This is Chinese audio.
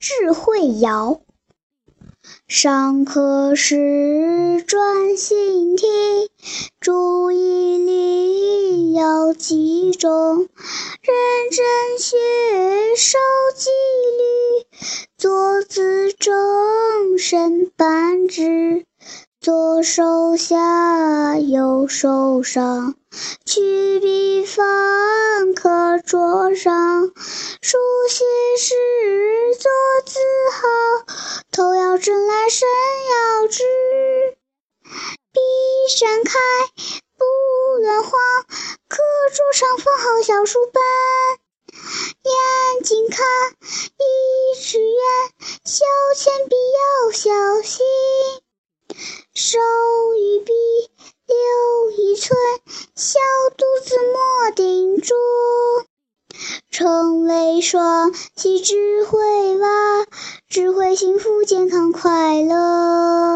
智慧谣。上课时专心听，注意力要集中，认真学，守纪律，坐姿正，身板直。左手下，右手上，取笔方可桌上。书写时纸。笔扇开，不乱晃，课桌上放好小书本。眼睛看，一尺远，小铅笔要小心。手与笔留一寸，小肚子莫顶住。成为双喜智慧娃，智慧幸福健康快乐。